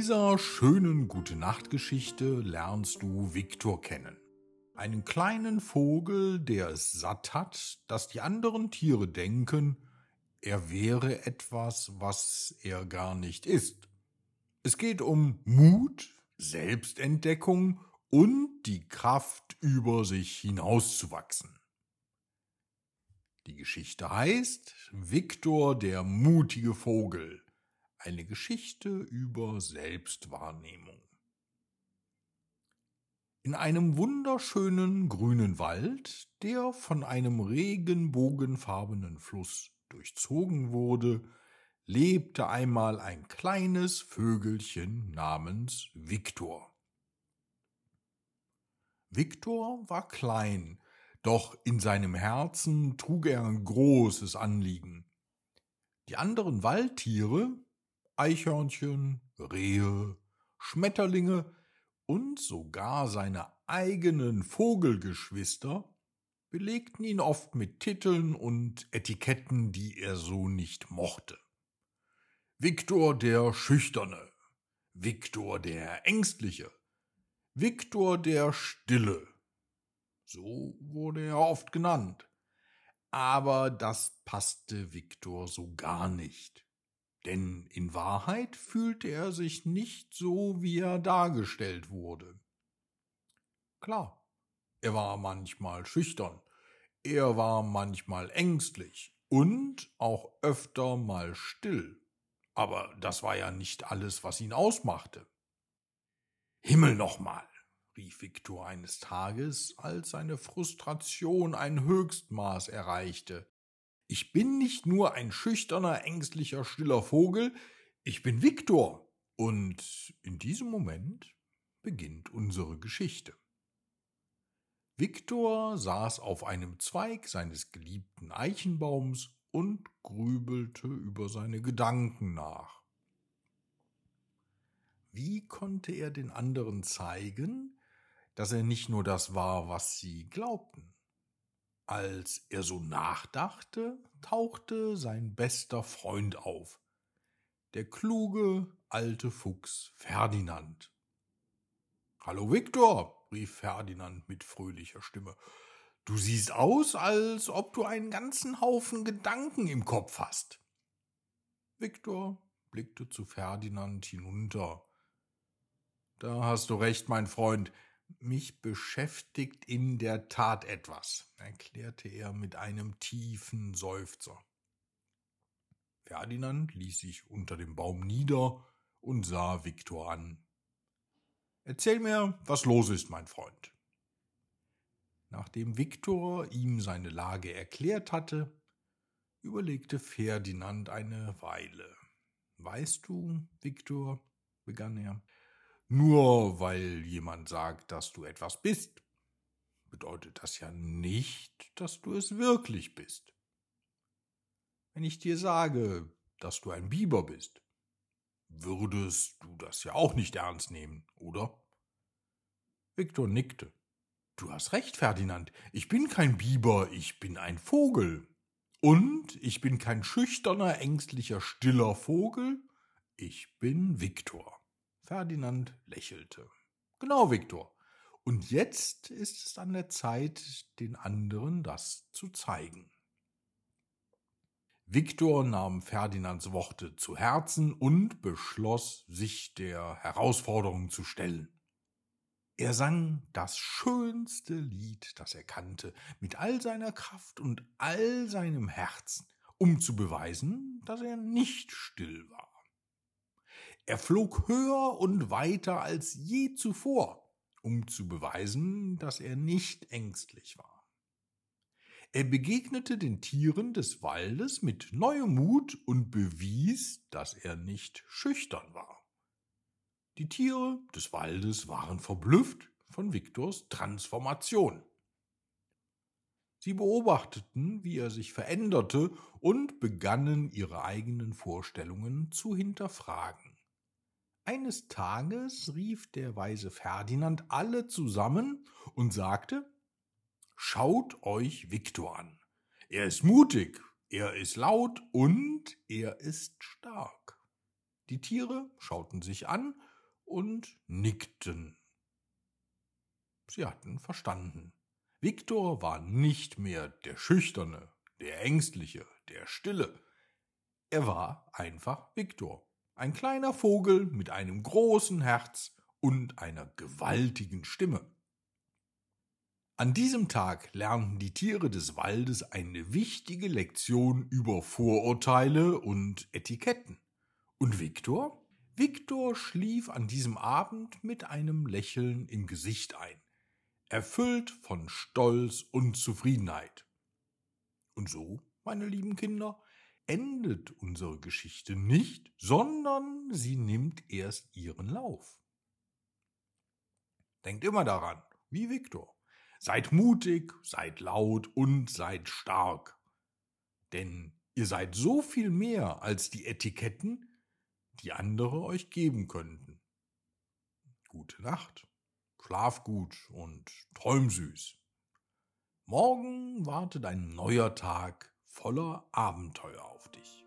dieser schönen Gute-Nacht-Geschichte lernst du Viktor kennen. Einen kleinen Vogel, der es satt hat, dass die anderen Tiere denken, er wäre etwas, was er gar nicht ist. Es geht um Mut, Selbstentdeckung und die Kraft, über sich hinauszuwachsen. Die Geschichte heißt Viktor der mutige Vogel eine Geschichte über Selbstwahrnehmung. In einem wunderschönen grünen Wald, der von einem regenbogenfarbenen Fluss durchzogen wurde, lebte einmal ein kleines Vögelchen namens Viktor. Viktor war klein, doch in seinem Herzen trug er ein großes Anliegen. Die anderen Waldtiere Eichhörnchen, Rehe, Schmetterlinge und sogar seine eigenen Vogelgeschwister belegten ihn oft mit Titeln und Etiketten, die er so nicht mochte. Viktor der Schüchterne, Viktor der Ängstliche, Viktor der Stille. So wurde er oft genannt. Aber das passte Viktor so gar nicht denn in Wahrheit fühlte er sich nicht so, wie er dargestellt wurde. Klar, er war manchmal schüchtern, er war manchmal ängstlich und auch öfter mal still, aber das war ja nicht alles, was ihn ausmachte. Himmel nochmal, rief Viktor eines Tages, als seine Frustration ein Höchstmaß erreichte. Ich bin nicht nur ein schüchterner, ängstlicher, stiller Vogel, ich bin Viktor. Und in diesem Moment beginnt unsere Geschichte. Viktor saß auf einem Zweig seines geliebten Eichenbaums und grübelte über seine Gedanken nach. Wie konnte er den anderen zeigen, dass er nicht nur das war, was sie glaubten? Als er so nachdachte, tauchte sein bester Freund auf, der kluge alte Fuchs Ferdinand. Hallo Viktor, rief Ferdinand mit fröhlicher Stimme. Du siehst aus, als ob du einen ganzen Haufen Gedanken im Kopf hast. Viktor blickte zu Ferdinand hinunter. Da hast du recht, mein Freund, mich beschäftigt in der Tat etwas, erklärte er mit einem tiefen Seufzer. Ferdinand ließ sich unter dem Baum nieder und sah Viktor an. Erzähl mir, was los ist, mein Freund. Nachdem Viktor ihm seine Lage erklärt hatte, überlegte Ferdinand eine Weile. Weißt du, Viktor, begann er, nur weil jemand sagt, dass du etwas bist, bedeutet das ja nicht, dass du es wirklich bist. Wenn ich dir sage, dass du ein Biber bist, würdest du das ja auch nicht ernst nehmen, oder? Viktor nickte. Du hast recht, Ferdinand. Ich bin kein Biber, ich bin ein Vogel. Und ich bin kein schüchterner, ängstlicher, stiller Vogel. Ich bin Viktor. Ferdinand lächelte. Genau, Viktor. Und jetzt ist es an der Zeit, den anderen das zu zeigen. Viktor nahm Ferdinands Worte zu Herzen und beschloss, sich der Herausforderung zu stellen. Er sang das schönste Lied, das er kannte, mit all seiner Kraft und all seinem Herzen, um zu beweisen, dass er nicht still war. Er flog höher und weiter als je zuvor, um zu beweisen, dass er nicht ängstlich war. Er begegnete den Tieren des Waldes mit neuem Mut und bewies, dass er nicht schüchtern war. Die Tiere des Waldes waren verblüfft von Viktors Transformation. Sie beobachteten, wie er sich veränderte und begannen ihre eigenen Vorstellungen zu hinterfragen. Eines Tages rief der weise Ferdinand alle zusammen und sagte, Schaut euch Viktor an. Er ist mutig, er ist laut und er ist stark. Die Tiere schauten sich an und nickten. Sie hatten verstanden. Viktor war nicht mehr der Schüchterne, der Ängstliche, der Stille. Er war einfach Viktor, ein kleiner Vogel mit einem großen Herz und einer gewaltigen Stimme. An diesem Tag lernten die Tiere des Waldes eine wichtige Lektion über Vorurteile und Etiketten. Und Viktor? Viktor schlief an diesem Abend mit einem Lächeln im Gesicht ein, erfüllt von Stolz und Zufriedenheit. Und so, meine lieben Kinder, endet unsere Geschichte nicht, sondern sie nimmt erst ihren Lauf. Denkt immer daran, wie Viktor. Seid mutig, seid laut und seid stark. Denn ihr seid so viel mehr als die Etiketten, die andere euch geben könnten. Gute Nacht, schlaf gut und träum süß. Morgen wartet ein neuer Tag voller Abenteuer auf dich.